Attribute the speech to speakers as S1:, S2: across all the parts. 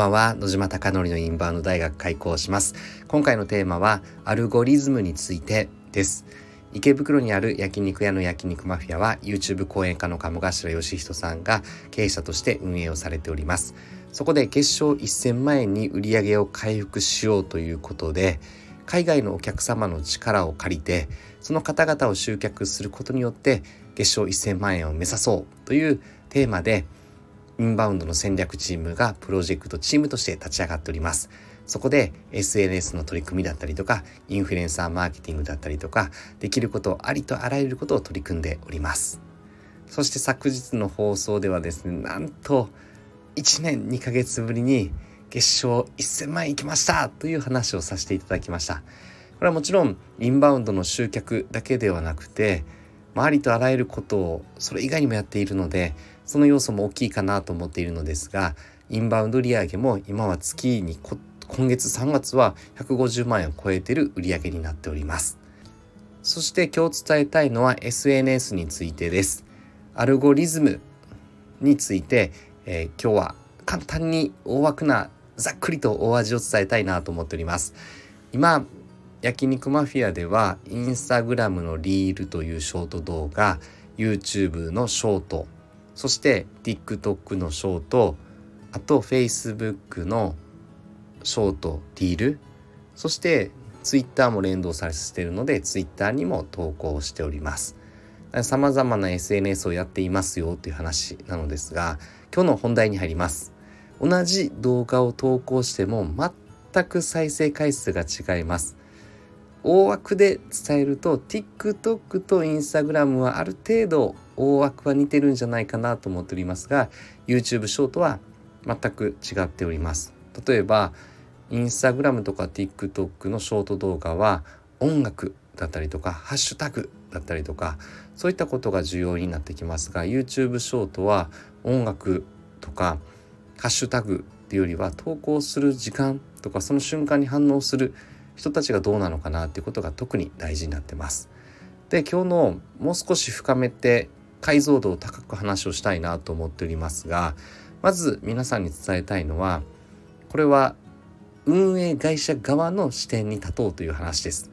S1: ばんは。野島貴則のインバウンド大学開校します。今回のテーマはアルゴリズムについてです。池袋にある焼肉屋の焼肉マフィアは YouTube 講演家の鴨頭義人さんが経営者として運営をされております。そこで月賞1000万円に売り上げを回復しようということで海外のお客様の力を借りてその方々を集客することによって月賞1000万円を目指そうというテーマでインバウンドの戦略チームがプロジェクトチームとして立ち上がっております。そこで SNS の取り組みだったりとか、インフルエンサーマーケティングだったりとか、できることありとあらゆることを取り組んでおります。そして昨日の放送ではですね、なんと1年2ヶ月ぶりに月賞1000万円いきましたという話をさせていただきました。これはもちろんインバウンドの集客だけではなくて、ありとあらゆることをそれ以外にもやっているので、その要素も大きいかなと思っているのですが、インバウンド利上げも今は月に今月3月は150万円を超えている売り上げになっております。そして今日伝えたいのは SNS についてです。アルゴリズムについて、えー、今日は簡単に大枠なざっくりと大味を伝えたいなと思っております。今焼肉マフィアではインスタグラムのリールというショート動画 YouTube のショートそして TikTok のショートあと Facebook のショートリール。そして Twitter も連動させているので Twitter にも投稿しております。さまざまな SNS をやっていますよという話なのですが今日の本題に入ります。同じ動画を投稿しても全く再生回数が違います。大枠で伝えると TikTok と Instagram はある程度大枠は似てるんじゃないかなと思っておりますが YouTube ショートは全く違っております例えば Instagram とか TikTok のショート動画は音楽だったりとかハッシュタグだったりとかそういったことが重要になってきますが YouTube ショートは音楽とかハッシュタグっていうよりは投稿する時間とかその瞬間に反応する人たちがどうなのかなっていうことが特に大事になってます。で今日のもう少し深めて解像度を高く話をしたいなと思っておりますがまず皆さんに伝えたいのはこれは運営会社側の視点に立とうという話です。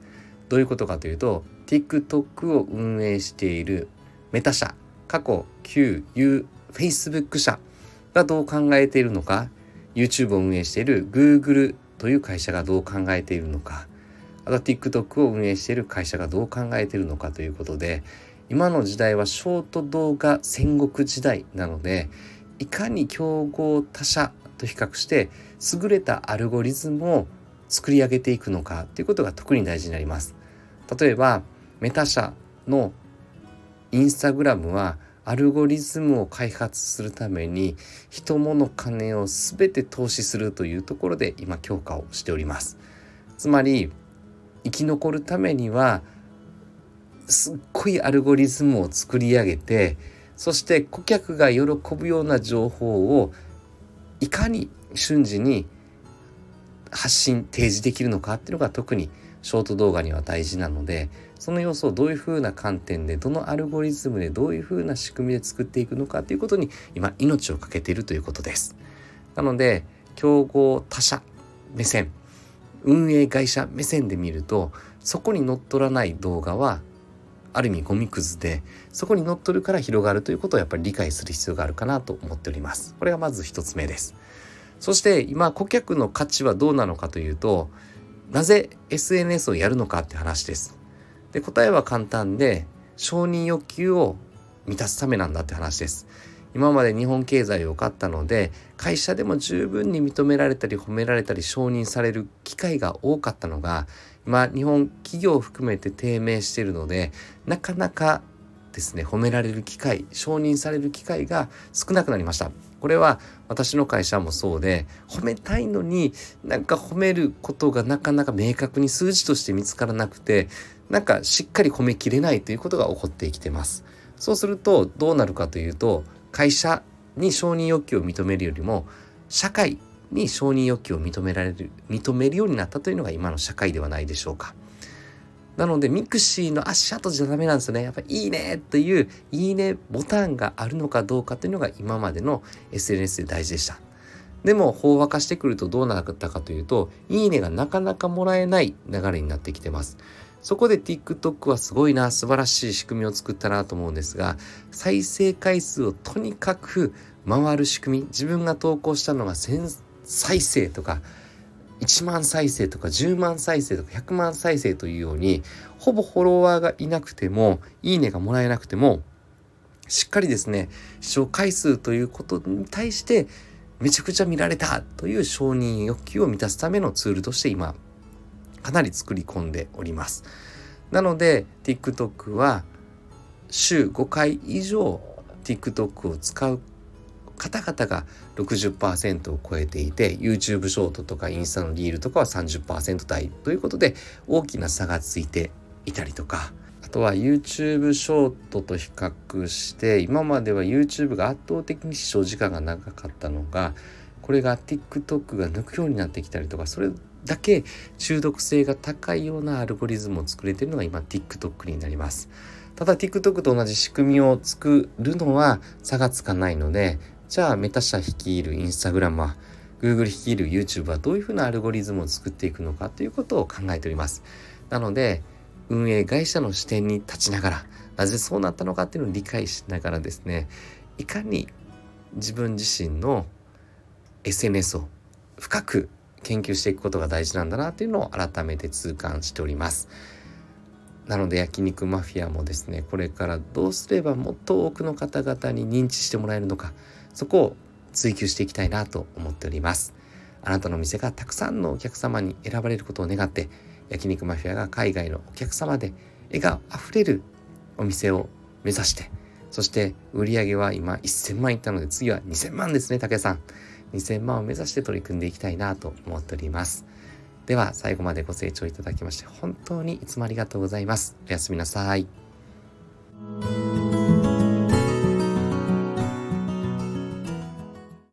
S1: どういうことかというと TikTok を運営しているメタ社過去旧 U Facebook 社がどう考えているのか YouTube を運営している Google という会社がどう考えているのかあとは TikTok を運営している会社がどう考えているのかということで今の時代はショート動画戦国時代なのでいかに競合他社と比較して優れたアルゴリズムを作り上げていくのかということが特に大事になります。例えばメタ社のインスタグラムはアルゴリズムを開発するために人物金を全て投資するというところで今強化をしておりますつまり生き残るためにはすっいアルゴリズムを作り上げてそして顧客が喜ぶような情報をいかに瞬時に発信提示できるのかっていうのが特にショート動画には大事なのでその要素をどういうふうな観点でどのアルゴリズムでどういうふうな仕組みで作っていくのかということに今命を懸けているということです。なので競合他社目線運営会社目線で見るとそこに乗っ取らない動画はある意味ゴミくずでそこに乗っ取るから広がるということをやっぱり理解する必要があるかなと思っております。これがまず一つ目です。そして今顧客の価値はどうなのかというとなぜ SNS をやるのかって話です。で答えは簡単で承認欲求を満たすためなんだって話です。今まで日本経済を買ったので会社でも十分に認められたり褒められたり承認される機会が多かったのが今日本企業を含めて低迷しているのでなかなかですね褒められる機会承認される機会が少なくなりました。これは私の会社もそうで褒めたいのになんか褒めることがなかなか明確に数字として見つからなくてなんかしっかり褒めきれないということが起こってきてます。そうするとどうなるかというと会社に承認欲求を認めるよりも社会に承認欲求を認められる認めるようになったというのが今の社会ではないでしょうか。なのでミクシーの足跡じゃダメなんですよね。やっぱいいねといういいねボタンがあるのかどうかというのが今までの SNS で大事でした。でも飽和化してくるとどうなったかというといいねがなかなかもらえない流れになってきてますそこで TikTok はすごいな素晴らしい仕組みを作ったなと思うんですが再生回数をとにかく回る仕組み自分が投稿したのが1000再生とか1万再生とか10万再生とか100万再生というようにほぼフォロワーがいなくてもいいねがもらえなくてもしっかりですね視聴回数ということに対してめちゃくちゃ見られたという承認欲求を満たすためのツールとして今かなり作り込んでおります。なので TikTok は週5回以上 TikTok を使う方々が60%を超えていて YouTube ショートとかインスタのリールとかは30%台ということで大きな差がついていたりとかあとは YouTube ショートと比較して今までは YouTube が圧倒的に視聴時間が長かったのがこれが TikTok が抜くようになってきたりとかそれだけ中毒性が高いようなアルゴリズムを作れてるのが今 TikTok になります。ただ TikTok と同じ仕組みを作るのは差がつかないのでじゃあメタ社率いるインスタグラムは Google 率いる YouTube はどういうふうなアルゴリズムを作っていくのかということを考えております。なので運営会社の視点に立ちながらなぜそうなったのかっていうのを理解しながらですねいかに自分自身の SNS を深く研究していくことが大事なんだなっていうのを改めて痛感しております。なので焼肉マフィアもですねこれからどうすればもっと多くの方々に認知してもらえるのかそこを追求していきたいなと思っておりますあなたの店がたくさんのお客様に選ばれることを願って焼肉マフィアが海外のお客様で笑顔あふれるお店を目指してそして売り上げは今1000万いったので次は2000万ですね武さん2000万を目指して取り組んでいきたいなと思っております。では最後までご清聴いただきまして本当にいつもありがとうございます。おやすみなさい。